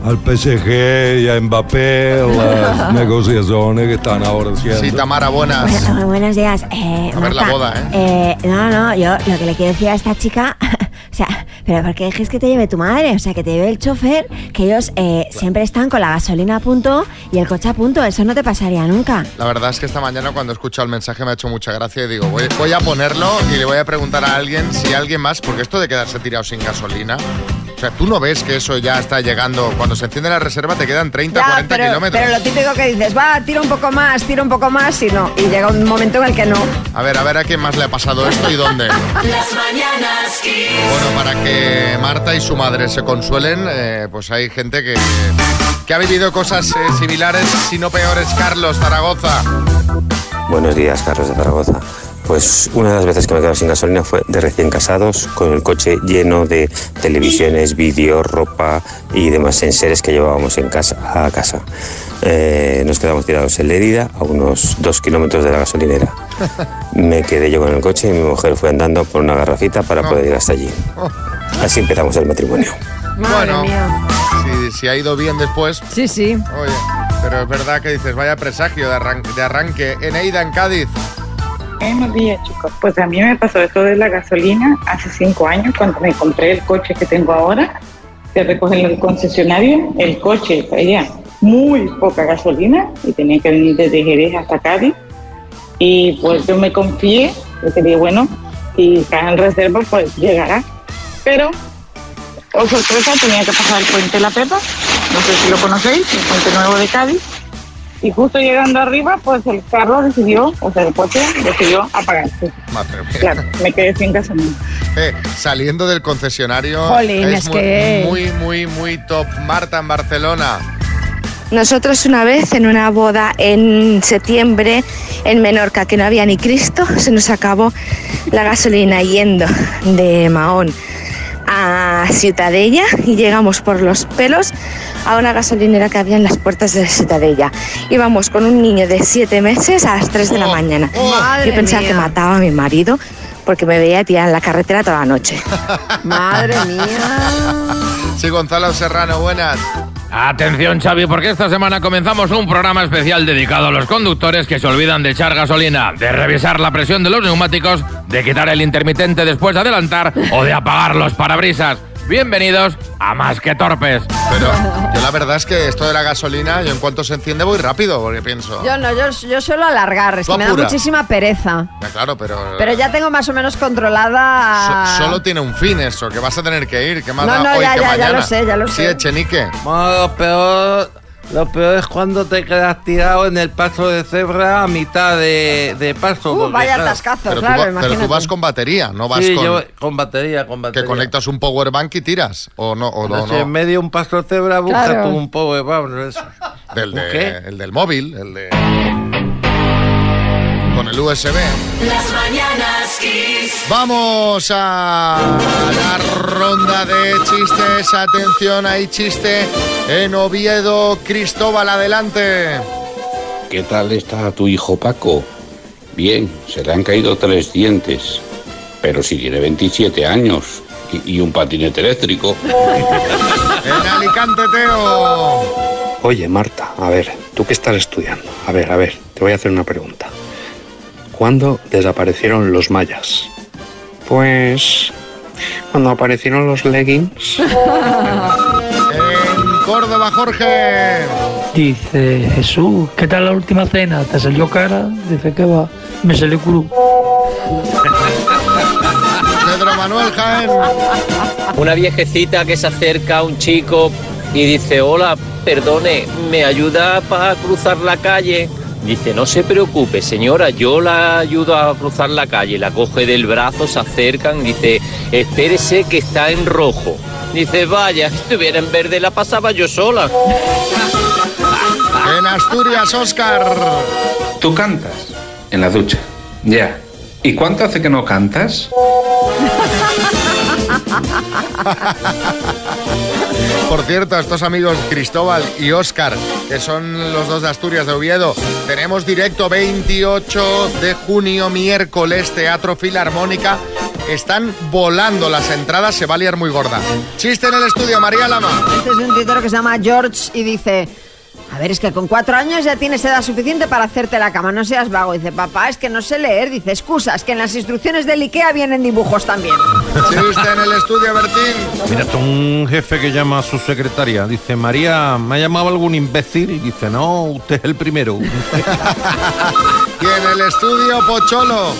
S8: al PSG y a Mbappé, las negociaciones que están ahora haciendo.
S3: Sí, Tamara, buenas.
S22: Bueno, buenos días. Eh,
S3: A ver la boda, ¿eh?
S22: No, no, yo lo que le quiero decir a esta chica, o sea,
S7: Pero ¿por qué dejes que te lleve tu madre? O sea, que te lleve el chofer, que ellos eh, siempre están con la gasolina a punto y el coche a punto. Eso no te pasaría nunca.
S3: La verdad es que esta mañana cuando he escuchado el mensaje me ha hecho mucha gracia y digo, voy, voy a ponerlo y le voy a preguntar a alguien si alguien más, porque esto de quedarse tirado sin gasolina, o sea, tú no ves que eso ya está llegando, cuando se enciende la reserva te quedan 30,
S7: Ya,
S3: 40
S7: pero,
S3: kilómetros.
S7: pero lo típico que dices, va, tira un poco más, tira un poco más y no. Y llega un momento en el que no.
S3: A ver, a ver a quién más le ha pasado esto y dónde.
S2: Las mañanas.
S3: Bueno, para que Marta y su madre se consuelen, eh, pues hay gente que, que ha vivido cosas eh, similares, si no peores. Carlos, Zaragoza.
S23: Buenos días, Carlos de Zaragoza. Pues una de las veces que me quedado sin gasolina fue de recién casados, con el coche lleno de televisiones, vídeos, ropa y demás enseres que llevábamos en casa, a casa. Eh, nos quedamos tirados en Lérida, a unos dos kilómetros de la gasolinera. Me quedé yo con el coche y mi mujer fue andando por una garrafita para poder ir hasta allí. Así empezamos el matrimonio.
S3: bueno, Si, si ha ido bien después.
S7: Sí, sí.
S3: Oye, pero es verdad que dices, vaya presagio de, arran- de arranque. Eneida, en Cádiz.
S22: Buenos días, chicos. Pues a mí me pasó eso de la gasolina hace cinco años cuando me compré el coche que tengo ahora, que recogen el concesionario. El coche traía muy poca gasolina y tenía que venir desde Jerez hasta Cádiz. Y pues yo me confié, porque dije, bueno, si cae en reserva, pues llegará. Pero, oh sorpresa, tenía que pasar el puente La Pepa, no sé si lo conocéis, el puente nuevo de Cádiz. Y justo llegando arriba, pues el carro decidió, o sea, el coche decidió apagarse.
S3: Madre mía.
S22: Claro, me quedé sin gasolina.
S3: Eh, saliendo del concesionario.
S22: Jolín,
S3: es
S22: es
S3: muy,
S22: que-
S3: muy, muy, muy top. Marta, en Barcelona.
S24: Nosotros una vez en una boda en septiembre en Menorca, que no había ni Cristo, se nos acabó la gasolina yendo de Mahón a Ciutadella y llegamos por los pelos a una gasolinera que había en las puertas de Ciutadella. Íbamos con un niño de siete meses a las 3 de la mañana.
S7: madre
S24: Yo pensaba
S7: mía.
S24: que mataba a mi marido porque me veía tirada en la carretera toda la noche.
S7: Madre mía.
S3: Sí, Gonzalo Serrano, buenas.
S14: Atención Xavi, porque esta semana comenzamos un programa especial dedicado a los conductores que se olvidan de echar gasolina, de revisar la presión de los neumáticos, de quitar el intermitente después de adelantar o de apagar los parabrisas. Bienvenidos a Más que Torpes.
S3: Pero yo la verdad es que esto de la gasolina, yo en cuanto se enciende voy rápido, porque pienso.
S7: Yo no, yo, yo suelo alargar, es que me da muchísima pereza.
S3: Ya, claro, pero.
S7: Pero ya tengo más o menos controlada.
S3: So- solo tiene un fin eso, que vas a tener que ir, que más
S7: No,
S3: da
S7: no,
S3: hoy
S7: ya,
S3: que
S7: ya, ya lo sé, ya lo
S3: Sí,
S7: sé.
S3: Echenique.
S25: Bueno, lo peor, lo peor es cuando te quedas tirado en el paso de cebra a mitad de, de paso.
S7: Uh, vaya
S25: claro,
S7: atascazo,
S3: Pero,
S7: claro,
S3: tú, pero tú vas con batería, no vas
S25: Sí,
S3: con.
S25: yo con batería, con batería.
S3: Que conectas un power bank y tiras. O no, o no.
S25: si
S3: no.
S25: en medio un paso de cebra, busca
S3: Claro.
S25: tú un power bank. Eso.
S3: Del, de-
S25: ¿Qué?
S3: el del móvil, el de. Con el USB.
S2: Las mañanas Kiss.
S3: Vamos a la ronda de chistes. Atención, hay chiste en Oviedo. Cristóbal, adelante.
S26: ¿Qué tal está tu hijo Paco? Bien, se le han caído tres dientes, pero si tiene 27 años y, y un patinete eléctrico.
S3: En Alicante, Teo.
S27: Oye, Marta, a ver, tú que estás estudiando, a ver, a ver, te voy a hacer una pregunta. ¿Cuándo desaparecieron los mayas? Pues cuando aparecieron los leggings.
S3: En Córdoba, Jorge.
S28: Dice Jesús, ¿qué tal la última cena? ¿Te salió cara? Dice que va, me salió culo.
S3: Pedro Manuel Jaén.
S29: Una viejecita que se acerca a un chico y dice, hola, perdone, ¿me ayuda para cruzar la calle? Dice, no se preocupe, señora, yo la ayudo a cruzar la calle. La coge del brazo, se acercan, dice, espérese que está en rojo. Dice, vaya, si estuviera en verde la pasaba yo sola.
S3: En Asturias, Oscar.
S30: ¿Tú cantas? En la ducha. Ya. ¿Y cuánto hace que no cantas?
S3: Por cierto, estos amigos Cristóbal y Óscar, que son los dos de Asturias de Oviedo, tenemos directo 28 de junio, miércoles, Teatro Filarmónica. Están volando las entradas, se va a liar muy gorda. Chiste en el estudio, María Lama.
S7: Este es un tuitero que se llama George y dice... A ver, es que con cuatro años ya tienes edad suficiente para hacerte la cama, no seas vago. Dice, papá, es que no sé leer. Dice, excusas, que en las instrucciones del IKEA vienen dibujos también.
S3: Chiste en el estudio, Bertín.
S31: Mira, es un jefe que llama a su secretaria. Dice, María, ¿me ha llamado algún imbécil? Dice, no, usted es el primero.
S3: Y en el estudio, Pocholo.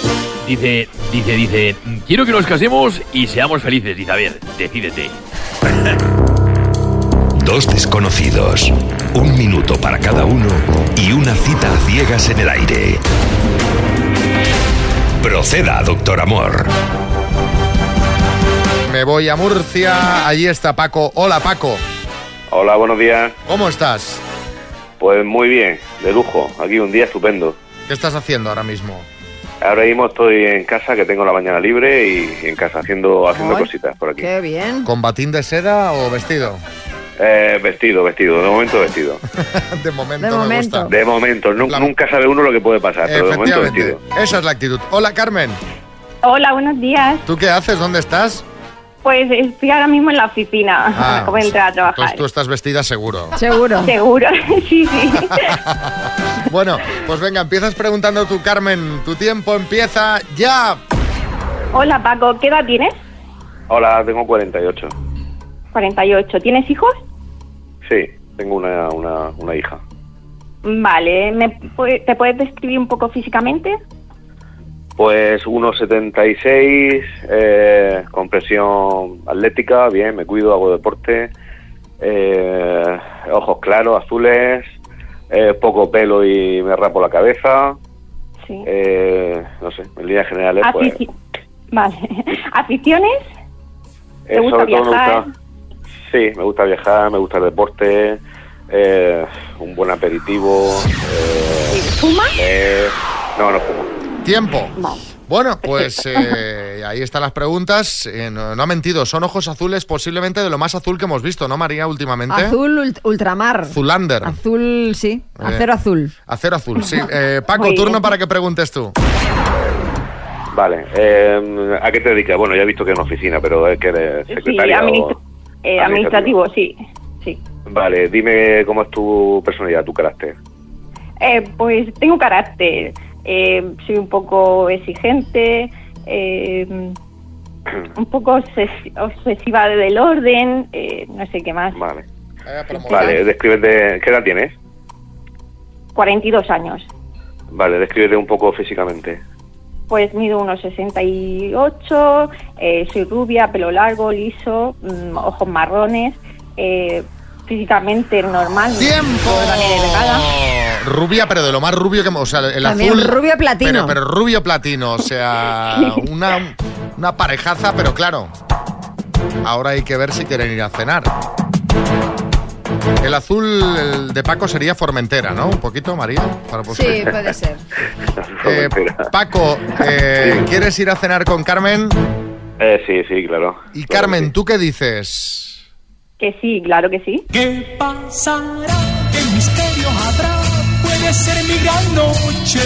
S8: Dice, dice, dice, quiero que nos casemos y seamos felices. Dice, a ver, decídete.
S1: Dos desconocidos, un minuto para cada uno y una cita a ciegas en el aire. Proceda, doctor Amor.
S3: Me voy a Murcia. Allí está Paco. Hola, Paco.
S32: Hola, buenos días.
S3: ¿Cómo estás?
S32: Pues muy bien, de lujo. Aquí un día estupendo.
S3: ¿Qué estás haciendo ahora mismo?
S32: Ahora mismo estoy en casa, que tengo la mañana libre y en casa haciendo haciendo
S3: Ay,
S32: cositas por aquí.
S7: Qué bien.
S3: ¿Con batín de seda o vestido?
S32: Eh, vestido, vestido. De momento vestido.
S3: de momento
S7: De
S3: me
S7: momento.
S3: gusta.
S32: De momento. Nu- Nunca sabe uno lo que puede pasar, pero de momento
S3: Efectivamente.
S32: vestido.
S3: Esa es la actitud. Hola, Carmen.
S33: Hola, buenos días.
S3: ¿Tú qué haces? ¿Dónde estás?
S33: Pues estoy ahora mismo en la oficina.
S3: Ah,
S33: Acabo de entrar a trabajar.
S3: Entonces tú estás vestida seguro.
S7: Seguro.
S33: Seguro, sí, sí.
S3: Bueno, pues venga, empiezas preguntando tú, Carmen. Tu tiempo empieza ya.
S33: Hola, Paco, ¿qué edad tienes?
S32: Hola, tengo 48.
S33: 48. ¿Tienes hijos?
S32: Sí, tengo una, una, una hija.
S33: Vale, ¿me ¿te puedes describir un poco físicamente?
S32: Pues 1,76, eh, compresión atlética, bien, me cuido, hago deporte, eh, ojos claros, azules, eh, poco pelo y me rapo la cabeza.
S33: Sí.
S32: Eh, no sé, en líneas generales, pues,
S33: Afici- Vale. ¿Aficiones? ¿Te
S32: eh,
S33: gusta
S32: todo
S33: viajar?
S32: Sí, me gusta viajar, me gusta el deporte, eh, un buen aperitivo. Eh,
S33: ¿Fumas?
S32: leer. no, no fumo.
S3: Tiempo. Bueno, pues eh, ahí están las preguntas. Eh, no, no ha mentido, son ojos azules posiblemente de lo más azul que hemos visto, ¿no, María, últimamente?
S7: Azul ult- ultramar.
S3: Azulander.
S7: Azul, sí.
S3: Eh,
S7: Acero azul.
S3: Acero azul, sí. Eh, Paco,
S33: Muy
S3: turno
S33: bien.
S3: para que preguntes tú.
S32: Vale, eh, ¿a qué te dedicas? Bueno, ya he visto que en oficina, pero es que eres secretaria
S33: eh, administrativo, sí. sí.
S32: Vale, dime cómo es tu personalidad, tu carácter.
S33: Eh, pues tengo carácter. Eh, soy un poco exigente, eh, un poco obses- obsesiva del orden, eh, no sé qué más.
S32: Vale. Vale, descríbete, ¿qué edad tienes?
S33: 42 años.
S32: Vale, descríbete un poco físicamente.
S33: Pues mido unos 68, eh, soy rubia, pelo largo, liso, mm, ojos marrones, eh, físicamente normal. ¡Tiempo!
S3: Rubia, pero de lo más rubio que... O sea, el
S7: También
S3: azul...
S7: rubio platino.
S3: Pero, pero rubio platino, o sea, una, una parejaza, pero claro, ahora hay que ver si quieren ir a cenar. El azul el de Paco sería Formentera, ¿no? Un poquito, María. Para
S7: Sí, puede ser.
S3: Eh, Paco, eh, ¿quieres ir a cenar con Carmen?
S32: Eh, sí, sí, claro.
S3: Y Carmen, ¿tú qué dices?
S33: Que sí, claro que sí.
S2: ¿Qué pasará? ¿Qué misterio habrá? Puede ser mi gran noche.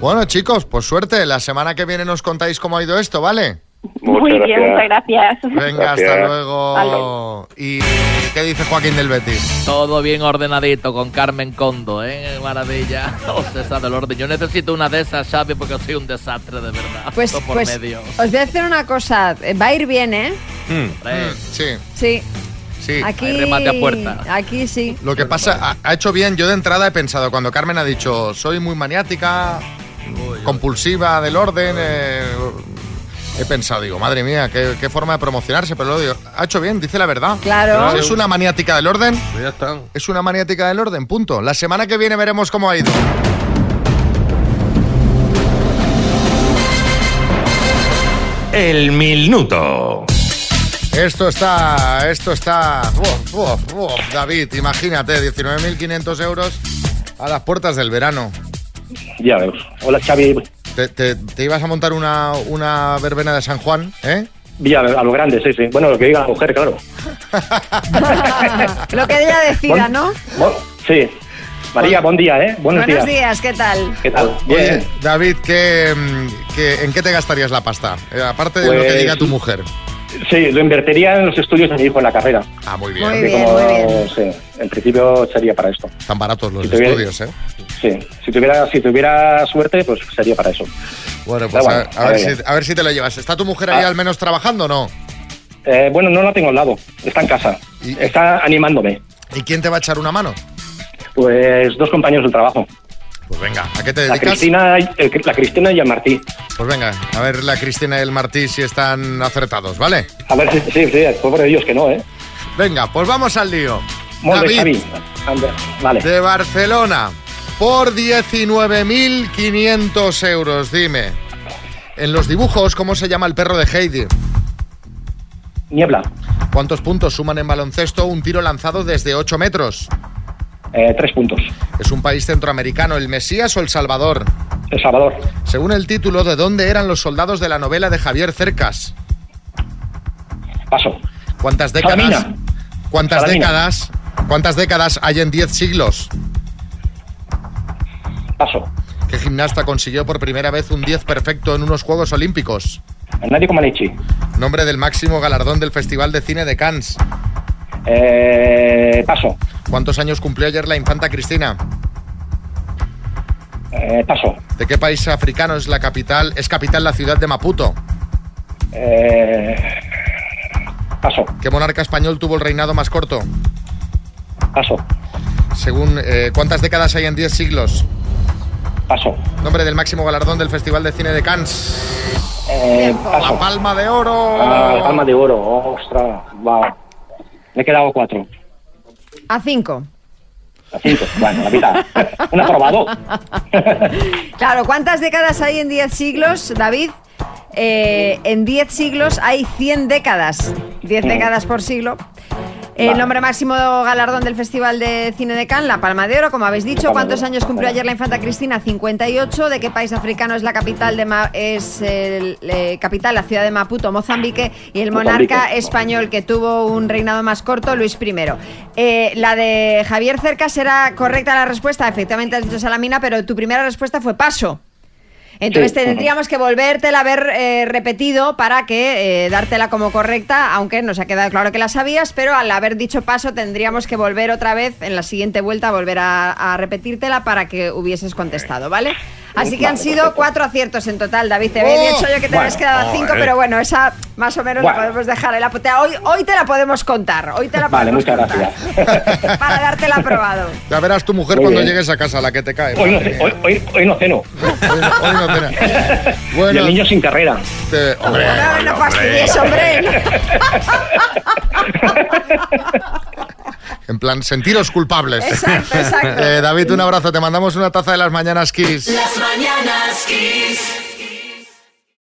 S3: Bueno, chicos, pues suerte. La semana que viene nos contáis cómo ha ido esto, ¿vale?
S33: Muy bien, muchas gracias.
S3: Venga, hasta luego. ¿Y qué dice Joaquín del Betis?
S20: Todo bien ordenadito con Carmen Condo, ¿eh? Maravilla. Os está del orden. Yo necesito una de esas, Xavi, porque soy un desastre de verdad.
S7: Pues,
S20: por
S7: pues
S20: medio.
S7: os voy a decir una cosa. Va a ir bien, ¿eh?
S3: Mm, sí.
S7: Sí.
S3: Sí.
S7: Aquí, Aquí sí.
S3: Lo que pasa, ha, ha hecho bien. Yo de entrada he pensado, cuando Carmen ha dicho, soy muy maniática, compulsiva del orden, eh, he pensado, digo, madre mía, qué, qué forma de promocionarse, pero lo digo, ha hecho bien, dice la verdad.
S7: Claro.
S3: Es una maniática del orden,
S31: ya está.
S3: es una maniática del orden, punto. La semana que viene veremos cómo ha ido.
S1: El minuto.
S3: Esto está, esto está... Uf, uf, uf, David, imagínate, 19.500 euros a las puertas del verano.
S34: Ya vemos. Hola, Xavi.
S3: ¿Te, te- te ibas a montar una, una verbena de San Juan, eh?
S34: Ya, a lo grande, sí, sí. Bueno, lo que diga la mujer, claro.
S7: Lo que ella decida, ¿no?
S34: Sí. María, buen día, ¿eh? Buenos,
S7: Buenos días, ¿qué tal?
S34: ¿Qué tal?
S3: Oye, David, ¿qué, mm, qué- ¿en qué te gastarías la pasta? Eh, aparte de lo que
S34: Pues-
S3: diga tu mujer.
S34: Sí, lo invertiría en los estudios de mi hijo en la carrera.
S3: Ah, muy
S7: bien. Muy bien, muy bien.
S34: Sí, en principio sería para esto.
S3: Están baratos los
S34: Si tuviera-
S3: estudios, ¿eh?
S34: Sí, si tuviera, si tuviera suerte, pues sería para eso.
S3: Bueno, pues
S34: Pero
S3: a,
S34: bueno,
S3: a ver
S34: bien.
S3: si, a ver si te lo llevas. ¿Está tu mujer ahí
S34: Ah.
S3: al menos trabajando o no?
S34: Eh, bueno, no la tengo al lado, está en casa. Está animándome.
S3: ¿Y quién te va a echar una mano?
S34: Pues dos compañeros del trabajo.
S3: Pues venga, ¿a qué te
S34: La
S3: dedicas?
S34: Cristina, y- el- la Cristina y el Martí.
S3: Pues venga, a ver la Cristina y el Martí si están acertados, ¿vale?
S34: A ver si, sí, sí, pobre Dios que no, ¿eh?
S3: Venga, pues vamos al lío. David,
S34: Vale.
S3: de Barcelona, por 19.500 euros, dime. En los dibujos, ¿cómo se llama el perro de Heidi?
S34: Niebla.
S3: ¿Cuántos puntos suman en baloncesto un tiro lanzado desde 8 metros?
S34: Eh, tres puntos.
S3: ¿Es un país centroamericano, el Mesías o El Salvador?
S34: El Salvador.
S3: Según el título, ¿de dónde eran los soldados de la novela de Javier Cercas?
S34: Paso.
S3: ¿Cuántas décadas?
S34: Salamina.
S3: ¿Cuántas
S34: Salamina.
S3: décadas? ¿Cuántas décadas hay en 10 siglos?
S34: Paso.
S3: ¿Qué gimnasta consiguió por primera vez un 10 perfecto en unos Juegos Olímpicos?
S34: Nadio Comaneci.
S3: Nombre del máximo galardón del Festival de Cine de Cannes.
S34: Eh, paso.
S3: ¿Cuántos años cumplió ayer la infanta Cristina?
S34: Eh, paso.
S3: ¿De qué país africano es la capital? Es capital la ciudad de Maputo.
S34: Eh, paso.
S3: ¿Qué monarca español tuvo el reinado más corto?
S34: Paso.
S3: Según eh, ¿cuántas décadas hay en 10 siglos?
S34: Paso.
S3: Nombre del máximo galardón del Festival de Cine de Cannes.
S34: Eh, paso.
S3: La Palma de Oro.
S34: Ah, la palma de oro. Ostras, va. Me he quedado cuatro.
S7: A cinco.
S34: A cinco. Bueno, la mitad. Un aprobado.
S7: Claro, ¿cuántas décadas hay en 10 siglos, David? Eh, en 10 siglos hay 100 décadas. 10
S34: Mm.
S7: décadas por siglo. El nombre máximo galardón del Festival de Cine de Cannes, la Palma de Oro, como habéis dicho. ¿Cuántos años cumplió ayer la infanta Cristina? 58. ¿De qué país africano es la capital de Ma- es el, eh, capital, la ciudad de Maputo, Mozambique? Y el monarca
S34: Mozambique.
S7: español que tuvo un reinado más corto, Luis I. Eh, la de Javier Cercas era correcta la respuesta. Efectivamente has dicho Salamina, pero tu primera respuesta fue paso. Entonces
S34: Sí.
S7: tendríamos que volvértela a haber eh, repetido para que eh, dártela como correcta, aunque nos ha quedado claro que la sabías, pero al haber dicho paso tendríamos que volver otra vez en la siguiente vuelta, volver a, a repetírtela para que hubieses contestado, ¿vale? Así que han sido cuatro aciertos en total, David. Te había
S34: Oh,
S7: dicho yo que te habías quedado a cinco,
S34: joder.
S7: pero bueno, esa más o menos la podemos dejar en la putea. Hoy, hoy te la podemos contar, hoy te la
S34: Vale,
S7: podemos
S34: muchas
S7: contar
S34: gracias.
S7: para dártela aprobado.
S3: Ya verás tu mujer
S34: Muy
S3: cuando
S34: bien.
S3: llegues a casa, la que te cae.
S34: Hoy no,
S3: Madre
S34: ce- hoy, hoy, hoy no ceno.
S3: Hoy no cena.
S34: y
S3: Bueno,
S34: el niño sin carrera.
S3: te- hombre,
S7: No, no fastidies, hombre.
S3: En plan, sentiros culpables.
S7: Exacto, exacto.
S3: Eh, David, un abrazo. Te mandamos una taza de las mañanas Kiss.
S2: Las mañanas Kiss.